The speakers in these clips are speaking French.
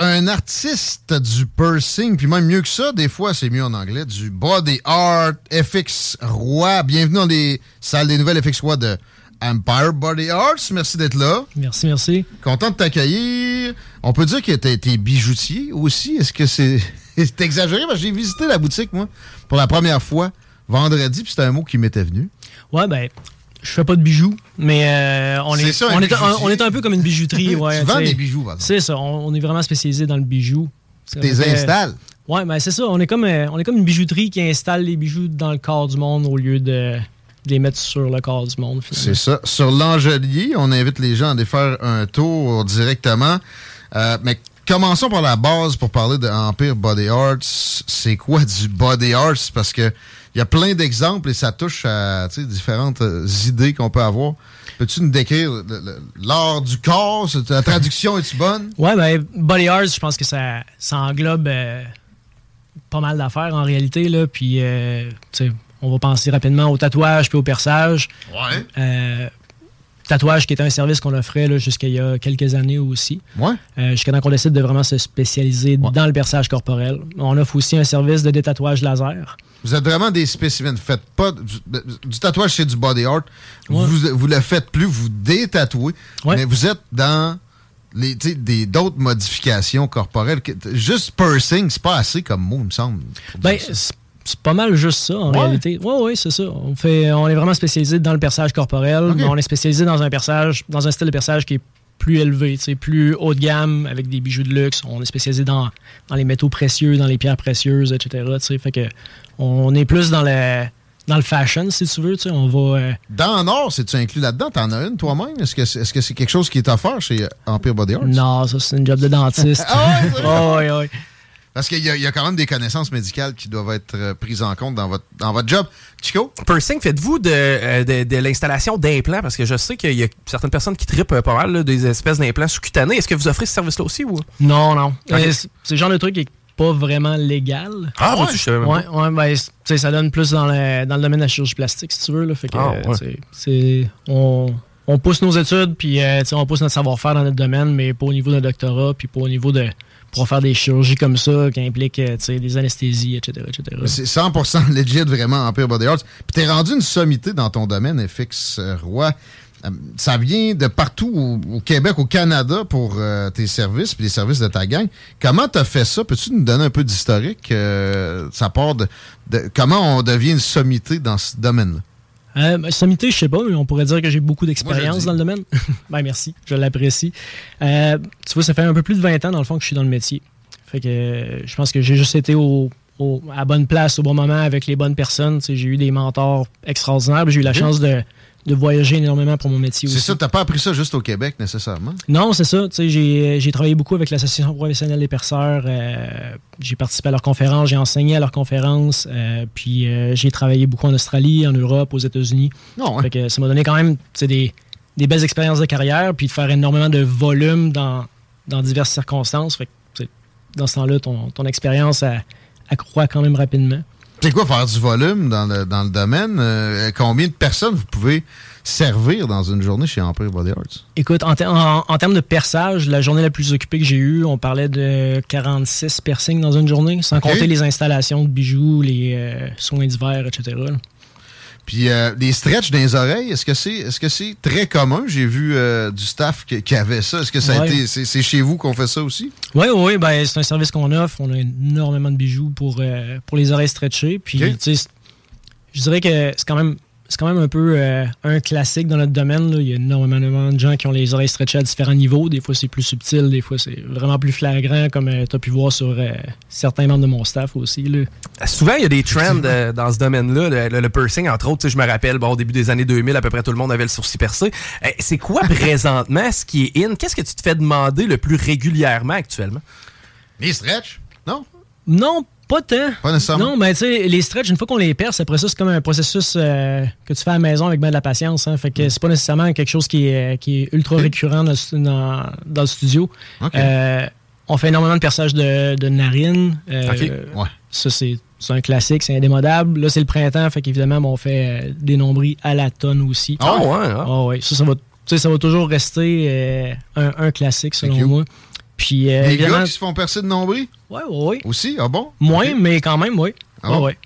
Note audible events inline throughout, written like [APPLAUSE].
Un artiste du piercing, puis même mieux que ça, des fois c'est mieux en anglais, du body art, FX Roi. Bienvenue dans les salles des nouvelles FX Roi de Empire Body Arts. Merci d'être là. Merci, merci. Content de t'accueillir. On peut dire que t'es es bijoutier aussi. Est-ce que [LAUGHS] c'est exagéré? Parce que j'ai visité la boutique, moi, pour la première fois vendredi, puis c'était un mot qui m'était venu. Ouais, ben, je fais pas de bijoux, mais euh, on, est, ça, un on, est, bijoutier. on est un peu comme une bijouterie. [LAUGHS] Ouais, Tu vends des bijoux. C'est ça, on, on est vraiment spécialisé dans le bijou. Tu les installes. Ouais, ben c'est ça. On est, comme, euh, on est comme une bijouterie qui installe les bijoux dans le corps du monde au lieu de, de les mettre sur le corps du monde. C'est ça. Sur l'Angelier, on invite les gens à aller faire un tour directement. Euh, mais commençons par la base pour parler de Empire Body Arts. C'est quoi du Body Arts? Parce que il y a plein d'exemples et ça touche à différentes euh, idées qu'on peut avoir. Peux-tu nous décrire l'art du corps? La traduction est-tu bonne? [LAUGHS] Ouais, ben, Body Arts, je pense que ça, ça englobe euh, pas mal d'affaires en réalité. Là, puis, euh, on va penser rapidement au tatouage puis au perçage. Ouais. Tatouage qui était un service qu'on offrait jusqu'à il y a quelques années aussi. Ouais. Euh, jusqu'à temps qu'on décide de vraiment se spécialiser dans le perçage corporel. On offre aussi un service de détatouage laser. Vous êtes vraiment des spécimens. Faites pas du, du tatouage, c'est du body art. Ouais. Vous, vous le faites plus, vous détatouez. Mais vous êtes dans les, des, d'autres modifications corporelles. Juste piercing, c'est pas assez comme mot, il me semble. Ben. C'est pas mal juste ça, en Ouais. réalité. Oui, oui, c'est ça. On, fait, on est vraiment spécialisé dans le perçage corporel, mais on est spécialisé dans un perçage, dans un style de perçage qui est plus élevé, tu plus haut de gamme, avec des bijoux de luxe. On est spécialisé dans, dans les métaux précieux, dans les pierres précieuses, etc. tu. Fait que on est plus dans le, dans le fashion, si tu veux. tu sais. On va... euh, Dans en or, c'est-tu inclus là-dedans? T'en as une toi-même? Est-ce que c'est est-ce que quelque chose qui est offert chez Empire Body Arts? non, ça, c'est une job de dentiste. [LAUGHS] Ah ouais, c'est vrai? [LAUGHS] Parce qu'il y, a- il y a quand même des connaissances médicales qui doivent être euh, prises en compte dans votre, dans votre job. Chico? Pursing, faites-vous de, euh, de, de l'installation d'implants? Parce que je sais qu'il y a certaines personnes qui trippent euh, pas mal là, des espèces d'implants sous-cutanés. Est-ce que vous offrez ce service-là aussi? ou? Non, non. C'est le genre de truc qui est pas vraiment légal. Ah, ouais, je savais même Ouais, ouais, ben, ça donne plus dans le, dans le domaine de la chirurgie plastique, si tu veux. Là, fait que, Ah, c'est, on, on pousse nos études, puis euh, on pousse notre savoir-faire dans notre domaine, mais pas au niveau d'un doctorat, puis pas au niveau de pour faire des chirurgies comme ça, qui impliquent euh, des anesthésies, etc. etc. C'est 100% legit, vraiment, Empire Body Arts. Puis t'es rendu une sommité dans ton domaine, FX euh, Roi. Euh, ça vient de partout au, Québec, au Canada pour tes services puis les services de ta gang. Comment tu as fait ça? Peux-tu nous donner un peu d'historique? Euh, ça part de, de- comment on devient une sommité dans ce domaine-là? Euh, ben, sommité, je sais pas, mais on pourrait dire que j'ai beaucoup d'expérience dans le domaine. [LAUGHS] ben merci, je l'apprécie. Euh, tu vois, ça fait un peu plus de 20 ans dans le fond que je suis dans le métier. Fait que je pense que j'ai juste été au, au- à bonne place au bon moment avec les bonnes personnes. J'ai eu des mentors extraordinaires. J'ai eu la chance de, de voyager énormément pour mon métier C'est aussi. ça, t'as pas appris ça juste au Québec nécessairement? Non, c'est ça. J'ai travaillé beaucoup avec l'Association professionnelle des perceurs. euh, j'ai participé à leurs conférences, j'ai enseigné à leurs conférences. euh, puis euh, j'ai travaillé beaucoup en Australie, en Europe, aux États-Unis. Non, hein? Fait que ça m'a donné quand même des, des belles expériences de carrière, puis de faire énormément de volume dans, dans diverses circonstances. Fait que, dans ce temps-là, ton, ton expérience accroît quand même rapidement. C'est quoi faire du volume dans le, dans le domaine? Euh, combien de personnes vous pouvez servir dans une journée chez Empire Body Arts? Écoute, en, ter- en- en termes de perçage, la journée la plus occupée que j'ai eue, on parlait de 46 piercings dans une journée, sans compter les installations de bijoux, les euh, soins d'hiver, etc. là. Puis euh, les stretches dans les oreilles, est-ce que c'est est-ce que c'est très commun? J'ai vu euh, du staff qui, qui avait ça. Est-ce que ça a été. C'est chez vous qu'on fait ça aussi? Oui, oui, ben, c'est un service qu'on offre. On a énormément de bijoux pour, euh, pour les oreilles stretchées. Puis, Ok. tu sais, c'est- je dirais que c'est quand même. C'est quand même un peu euh, un classique dans notre domaine. là. Il y a énormément, énormément de gens qui ont les oreilles stretchées à différents niveaux. Des fois, c'est plus subtil. Des fois, c'est vraiment plus flagrant, comme tu as pu voir sur euh, certains membres de mon staff aussi. Là. Souvent, il y a des trends euh, dans ce domaine-là. Le, le- le piercing, entre autres, je me rappelle, bon, au début des années 2000, à peu près tout le monde avait le sourcil percé. Euh, c'est quoi [LAUGHS] présentement ce qui est in? Qu'est-ce que tu te fais demander le plus régulièrement actuellement? Les stretches? Non? Non, pas tant. Pas nécessairement. Non, mais tu sais, les stretches, une fois qu'on les perce, après ça, c'est comme un processus euh, que tu fais à la maison avec bien de la patience. Hein, fait que c'est pas nécessairement quelque chose qui est, qui est ultra récurrent dans, le- dans- dans le studio. Euh, on fait énormément de perçage de, de narines. Euh. Ouais. Ça, c'est un classique, c'est indémodable. Là, c'est le printemps, fait qu'évidemment, bon, on fait des nombris à la tonne aussi. Ah ouais, hein? Ah ouais. Ça, ça va, ça va toujours rester un, un classique, selon moi. Puis, euh, Les évidemment, gars qui se font percer de nombril? Ouais, ouais. aussi? Ah bon? Moins, mais quand même, oui. Ah bon? ouais.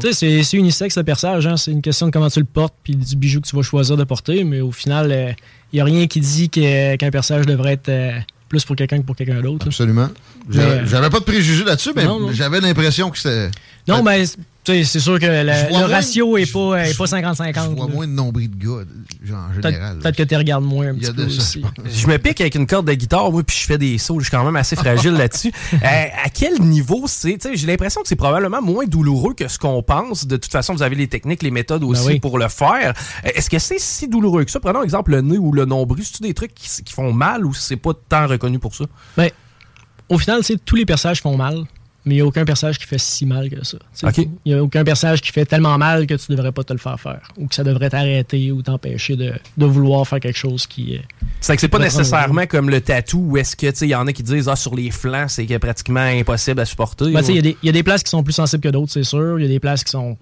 Tu sais, c'est- unisexe le perçage, hein. c'est une question de comment tu le portes puis du bijou que tu vas choisir de porter, mais au final, il n'y a rien qui dit que- qu'un perçage devrait être euh, plus pour quelqu'un que pour quelqu'un d'autre. Absolument. J'avais euh, pas de préjugés là-dessus, mais j'avais l'impression que c'était. Non, mais c'est sûr que le, ratio n'est pas, est je- pas Je 50-50. vois là. moins de nombril de gars, genre, en Peut-être général. peut-être que tu regardes moins un Il y a petit peu de ça, aussi. je me pique avec une corde de guitare, moi, puis je fais des sauts. Je suis quand même assez fragile là-dessus. [LAUGHS] Euh, à quel niveau c'est? tu sais, J'ai l'impression que c'est probablement moins douloureux que ce qu'on pense. De toute façon, vous avez les techniques, les méthodes aussi Ben oui. pour le faire. Euh, Est-ce que c'est si douloureux que ça? Prenons exemple le nez ou le nombril. C'est-tu des trucs qui, qui font mal ou c'est pas tant reconnu pour ça? Ben, au final, tous les perçages font mal, mais il n'y a aucun perçage qui fait si mal que ça. Il n'y a aucun perçage qui fait tellement mal que tu ne devrais pas te le faire faire, ou que ça devrait t'arrêter ou t'empêcher de, de vouloir faire quelque chose qui est. C'est que c'est pas nécessairement comme le tatou où est-ce que, il y en a qui disent, ah, sur les flancs, c'est que pratiquement impossible à supporter. Ben, y, il y a des places qui sont plus sensibles que d'autres, c'est sûr. Il y a des places qui sont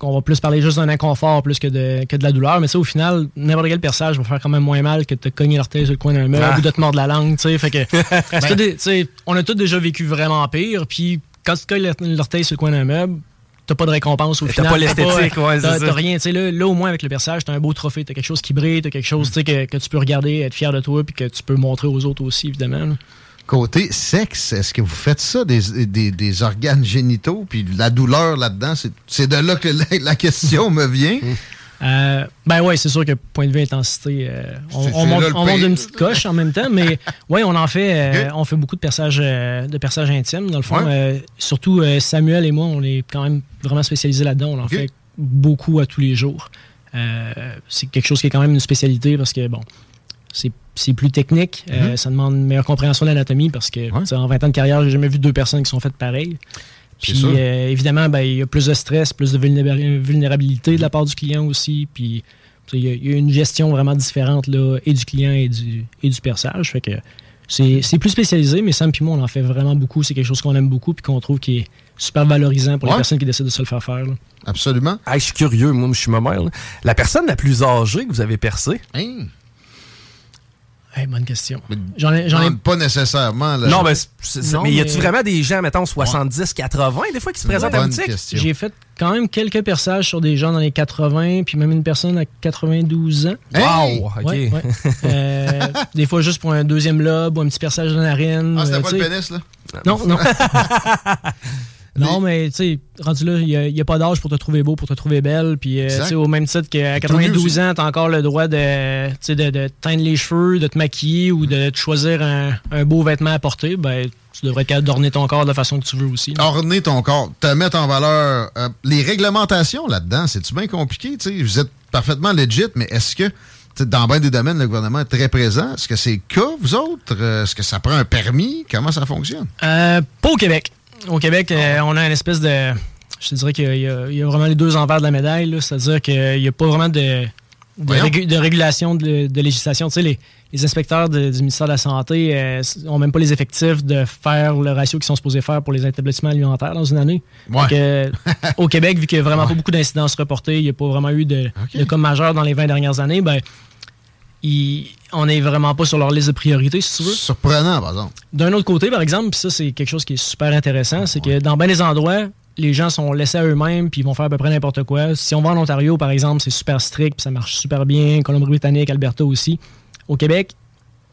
qu'on va plus parler juste d'un inconfort plus que de, que de la douleur. Mais sais, au final, n'importe quel perçage va faire quand même moins mal que de te cogner l'orteil sur le coin d'un meuble Ah. ou de te mordre la langue. tu sais. Fait que, [LAUGHS] des- on a tous déjà vécu vraiment pire. Puis quand tu te cognes l'orteil sur le coin d'un meuble, t'as pas de récompense au T'as final. pas l'esthétique, ouais, c'est t'as- ça. T'as rien. tu sais, Là, là, au moins, avec le perçage, t'as un beau trophée. T'as quelque chose qui brille, t'as quelque chose tu sais, que, que tu peux regarder, être fier de toi, puis que tu peux montrer aux autres aussi, évidemment. là. Côté sexe, est-ce que vous faites ça, des, des, des organes génitaux, puis la douleur là-dedans? C'est- de là que la, la question me vient. [LAUGHS] Euh, ben ouais, c'est sûr que point de vue intensité, euh, on, on monte, on monte d'une petite coche en même temps, mais [LAUGHS] ouais, on en fait, euh, on fait beaucoup de perçages, de perçages intimes dans le fond. Ouais. Surtout Samuel et moi, on est quand même vraiment spécialisés là-dedans. On en fait beaucoup à tous les jours. C'est quelque chose qui est quand même une spécialité parce que bon, c'est c'est plus technique. Euh, ça demande une meilleure compréhension de l'anatomie parce que Mhm. Ouais. en 20 ans de carrière, j'ai jamais vu deux personnes qui sont faites pareil. C'est Puis euh, évidemment, ben, il y a plus de stress, plus de vulnéra- vulnérabilité de la part du client aussi. Puis il y, a- il y a une gestion vraiment différente là, et du client et du, et du perçage. Fait que c'est c'est plus spécialisé, mais Sam et moi, on en fait vraiment beaucoup. C'est quelque chose qu'on aime beaucoup puis qu'on trouve qui est super valorisant pour Ouais. les personnes qui décident de se le faire faire. là. Absolument. Ah, je suis curieux, moi, je suis ma mère. là. La personne la plus âgée que vous avez percée, Hein? Hey, bonne question. Mais- J'en ai, ai Pas nécessairement. là. Non, mais, Non, mais y a-tu mais- vraiment des gens, mettons, 70, 80, des fois, qui se présentent à la boutique? J'ai fait quand même quelques perçages sur des gens dans les 80, puis même une personne à 92 ans. Hey! Wow, OK. Ouais, ouais. [LAUGHS] Euh, des fois juste pour un deuxième lobe ou un petit perçage de narine. Ah, c'était euh, pas le pénis, là? Non, non. [LAUGHS] [LAUGHS] non, mais tu sais, rendu là, il n'y a, pas d'âge pour te trouver beau, pour te trouver belle. Puis, euh, Exact. tu sais, au même titre qu'à Tout nu 92 aussi. ans, tu as encore le droit de, de, de teindre les cheveux, de te maquiller ou de te choisir un, un beau vêtement à porter. Ben, tu devrais être capable d'orner ton corps de la façon que tu veux aussi. là. Orner ton corps, te mettre en valeur. euh, les réglementations là-dedans, c'est-tu bien compliqué? tu sais? Vous êtes parfaitement legit, mais est-ce que, dans bien des domaines, le gouvernement est très présent? Est-ce que c'est le cas, vous autres? Euh, Est-ce que ça prend un permis? Comment ça fonctionne? Euh, pas au Québec. Au Québec, euh, on a une espèce de. Je te dirais qu'il y, a- y vraiment les deux envers de la médaille. C'est-à-dire qu'il n'y a pas vraiment de, de, de régulation de, de législation. Tu sais, les, les inspecteurs du ministère de la Santé n'ont même pas les effectifs de faire le ratio qu'ils sont supposés faire pour les établissements alimentaires dans une année. Ouais. Euh, [LAUGHS] au Québec, vu qu'il n'y a vraiment pas beaucoup d'incidences reportées, il n'y a pas vraiment eu de cas majeurs dans les 20 dernières années, ben, on n'est vraiment pas sur leur liste de priorités, si tu veux. Surprenant, par exemple. D'un autre côté, par exemple, ça, c'est quelque chose qui est super intéressant, c'est que dans bien des endroits, les gens sont laissés à eux-mêmes puis ils vont faire à peu près n'importe quoi. Si on va en Ontario, par exemple, c'est super strict puis ça marche super bien. Colombie-Britannique, Alberta aussi. Au Québec,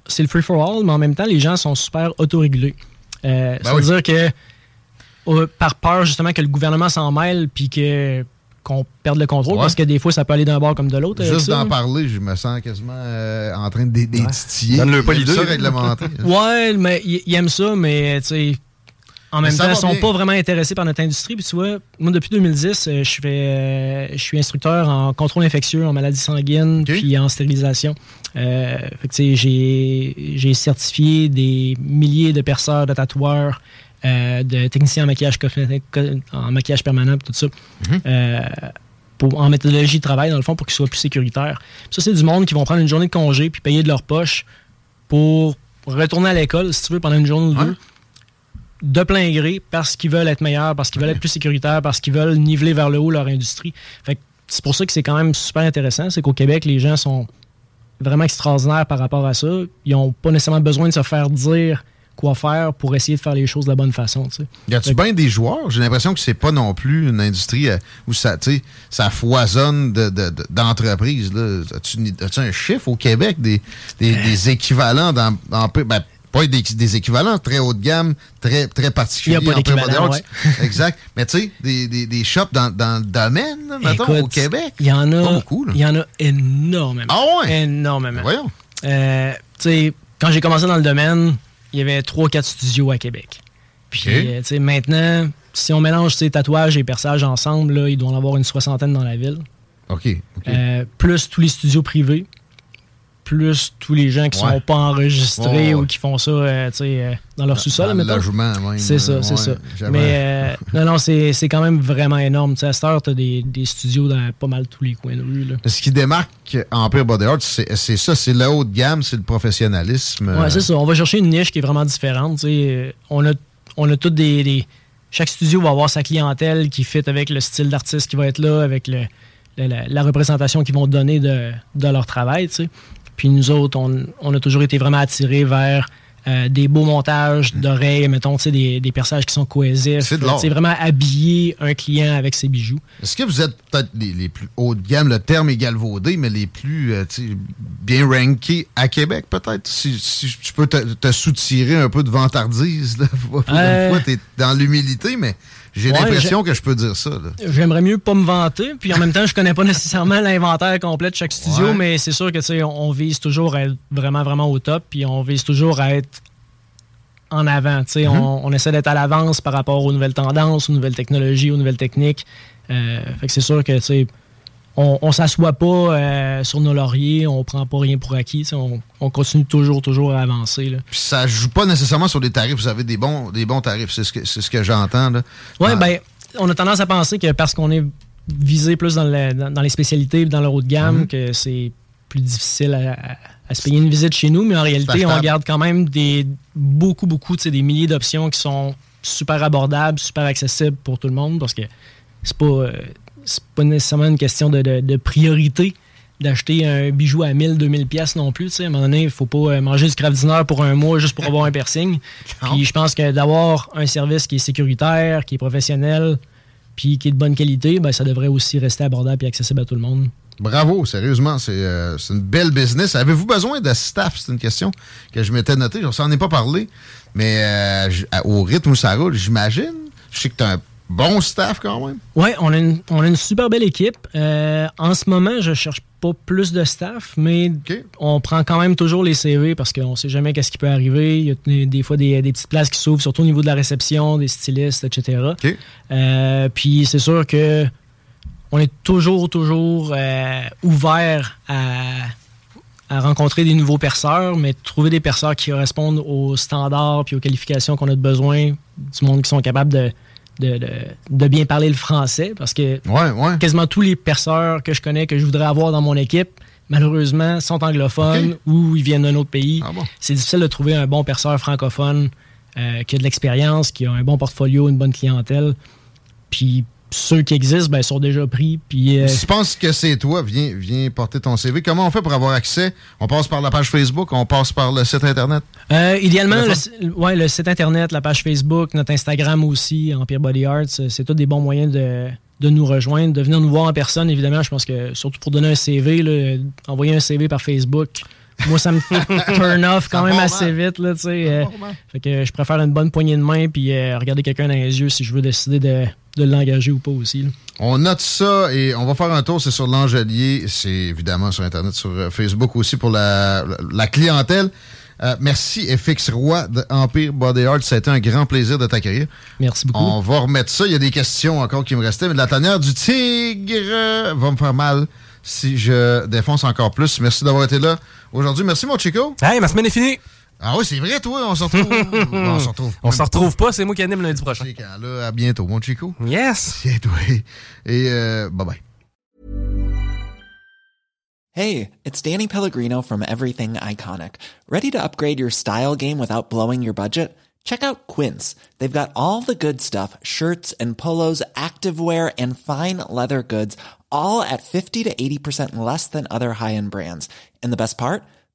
c'est le free-for-all, mais en même temps, les gens sont super autorégulés. Euh, Ben oui. C'est-à-dire que euh, par peur justement que le gouvernement s'en mêle puis que qu'on perde le contrôle Ouais. parce que des fois ça peut aller d'un bord comme de l'autre. Juste d'en là. parler, je me sens quasiment euh, en train de dé- dé- titiller. Donne-le pas l'idée. [LAUGHS] Ouais, mais ils ils aiment ça, mais tu sais, en même temps, ils sont bien. pas vraiment intéressés par notre industrie. Puis tu vois, moi, depuis 2010, euh, je fais, euh, je suis instructeur en contrôle infectieux, en maladies sanguines, puis en stérilisation. Euh, fait que, tu sais, j'ai, j'ai certifié des milliers de perceurs, de tatoueurs, euh, de techniciens en maquillage cosmétique, en maquillage permanent, tout ça. Mhm. Euh, pour, en méthodologie de travail, dans le fond, pour qu'ils soient plus sécuritaires. Ça, c'est du monde qui vont prendre une journée de congé puis payer de leur poche pour retourner à l'école, si tu veux, pendant une journée ou Ouais. deux, de plein gré, parce qu'ils veulent être meilleurs, parce qu'ils veulent être plus sécuritaires, parce qu'ils veulent niveler vers le haut leur industrie. Fait c'est pour ça que c'est quand même super intéressant, c'est qu'au Québec, les gens sont vraiment extraordinaires par rapport à ça. Ils n'ont pas nécessairement besoin de se faire dire quoi faire pour essayer de faire les choses de la bonne façon. Y a-tu bien des joueurs? J'ai l'impression que c'est pas non plus une industrie euh, où ça, ça foisonne de- de- de- d'entreprises. là. As-tu un chiffre au Québec des, des, des équivalents dans, ben, pas des, des équivalents très haut de gamme, très, très particuliers. Il y a pas [LAUGHS] exact. Mais tu sais, des, des, des shops dans, dans le domaine, là, mettons, Écoute, au Québec. Il y en a, beaucoup, il y en a énormément. Ah ouais? Énormément. Voyons. Euh, tu sais, quand j'ai commencé dans le domaine, il y avait 3-4 studios à Québec. Puis, euh, tu sais, maintenant, si on mélange ces tatouages et perçages ensemble, là, il doit en avoir une soixantaine dans la ville. OK. OK. Euh, plus tous les studios privés, plus tous les gens qui Ouais. sont pas enregistrés Ouais, ouais. ou qui font ça euh, euh, dans leur sous-sol. C'est ça, euh, c'est ça. Mais euh, non, non, c'est quand même vraiment énorme. Tu sais, à cette heure, tu as des, des studios dans pas mal tous les coins de rue. Là. Ce qui démarque Empire Body Art, c'est ça, c'est le haut de gamme, c'est le professionnalisme. Ouais, c'est ça. On va chercher une niche qui est vraiment différente. On a, on a toutes des, des- Chaque studio va avoir sa clientèle qui fit avec le style d'artiste qui va être là, avec le, la, la représentation qu'ils vont donner de, de leur travail. Puis nous autres, on, on a toujours été vraiment attirés vers euh, des beaux montages d'oreilles, mettons, des, des perçages qui sont cohésifs. C'est vraiment habiller un client avec ses bijoux. Est-ce que vous êtes peut-être les, les plus haut de gamme, le terme est galvaudé, mais les plus euh, bien rankés à Québec, peut-être? Si, si tu peux te, te soutirer un peu de vantardise, là. [LAUGHS] Euh. fois, t'es dans l'humilité, mais j'ai Ouais, l'impression que je peux dire ça. J'aimerais mieux pas me vanter, puis en même temps, je connais pas [LAUGHS] nécessairement l'inventaire complet de chaque studio, Ouais. mais c'est sûr que tu sais, on, on vise toujours à être vraiment, vraiment au top, puis on vise toujours à être en avant. tu sais. Mm-hmm. on, on essaie d'être à l'avance par rapport aux nouvelles tendances, aux nouvelles technologies, aux nouvelles techniques. Euh, fait que c'est sûr que tu sais, on, on s'assoit pas euh, sur nos lauriers, on prend pas rien pour acquis. On, on continue toujours, toujours à avancer. Là. Puis ça joue pas nécessairement sur les tarifs. Vous avez des bons, des bons tarifs, c'est ce que, c'est ce que j'entends. là. Oui, Ah. ben, on a tendance à penser que parce qu'on est visé plus dans, le- dans- dans les spécialités, dans le haut de gamme, Mhm. que c'est plus difficile à, à- à se payer une visite chez nous, mais en réalité, on garde quand même des beaucoup, beaucoup, tu sais, des milliers d'options qui sont super abordables, super accessibles pour tout le monde, parce que c'est pas, euh, c'est pas nécessairement une question de, de- de priorité, d'acheter un bijou à 1000, 2000 pièces non plus. tu sais. À un moment donné, il faut pas euh, manger du craft pour un mois juste pour avoir un piercing. [LAUGHS] Puis je pense que d'avoir un service qui est sécuritaire, qui est professionnel, puis qui est de bonne qualité, ben, ça devrait aussi rester abordable et accessible à tout le monde. Bravo, sérieusement, c'est euh, c'est une belle business. Avez-vous besoin de staff? C'est une question que je m'étais notée. Je s'en ai pas parlé, mais euh, au rythme où ça roule, j'imagine. Je sais que tu as un bon staff quand même. Oui, on, a une- on a une super belle équipe. Euh, en ce moment, je cherche pas plus de staff, mais on prend quand même toujours les CV parce qu'on sait jamais qu'est-ce qui peut arriver. Il y a des, des fois des, des petites places qui s'ouvrent, surtout au niveau de la réception, des stylistes, etc. Euh, puis c'est sûr que on est toujours, toujours euh, ouvert à, à rencontrer des nouveaux perceurs, mais trouver des perceurs qui correspondent aux standards puis aux qualifications qu'on a de besoin, du monde qui sont capables de, de, de- de bien parler le français, parce que Ouais, ouais. quasiment tous les perceurs que je connais, que je voudrais avoir dans mon équipe, malheureusement, sont anglophones ou ils viennent d'un autre pays. Ah bon. C'est difficile de trouver un bon perceur francophone euh, qui a de l'expérience, qui a un bon portfolio, une bonne clientèle. Puis ceux qui existent ben, sont déjà pris. Puis euh, Si tu penses que c'est toi, viens, viens porter ton CV. Comment on fait pour avoir accès? On passe par la page Facebook, on passe par le site Internet? euh, idéalement, le, ouais, le site internet, la page Facebook, notre Instagram aussi, Empire Body Arts, euh, c'est tous des bons moyens de, de nous rejoindre, de venir nous voir en personne. Évidemment, je pense que surtout pour donner un CV, là, envoyer un CV par Facebook, moi, ça me [LAUGHS] turn off quand même assez vite. Là, tu sais, euh, fait que je préfère une bonne poignée de main puis euh, regarder quelqu'un dans les yeux si je veux décider de, de l'engager ou pas aussi. là. On note ça et on va faire un tour. C'est sur l'Angelier. C'est évidemment sur Internet, sur euh, Facebook aussi pour la, la- la clientèle. Euh, merci FX Roy de Empire Body Art. Ça a été un grand plaisir de t'accueillir. Merci beaucoup. On va remettre ça. Il y a des questions encore qui me restaient, mais la tanière du tigre va me faire mal si je défonce encore plus. Merci d'avoir été là aujourd'hui. Merci, mon Chico. Hey, ma semaine est finie. Ah oui, c'est vrai, toi. On se retrouve. [LAUGHS] Bon, on se retrouve. On se retrouve pas, c'est moi qui anime lundi prochain. C'est là. À bientôt, mon Chico. Yes! Tiens, toi. Et euh, bye bye. Hey, it's Danny Pellegrino from Everything Iconic. Ready to upgrade your style game without blowing your budget? Check out Quince. They've got all the good stuff shirts and polos, activewear, and fine leather goods, all at 50 to 80% less than other high end brands. And the best part?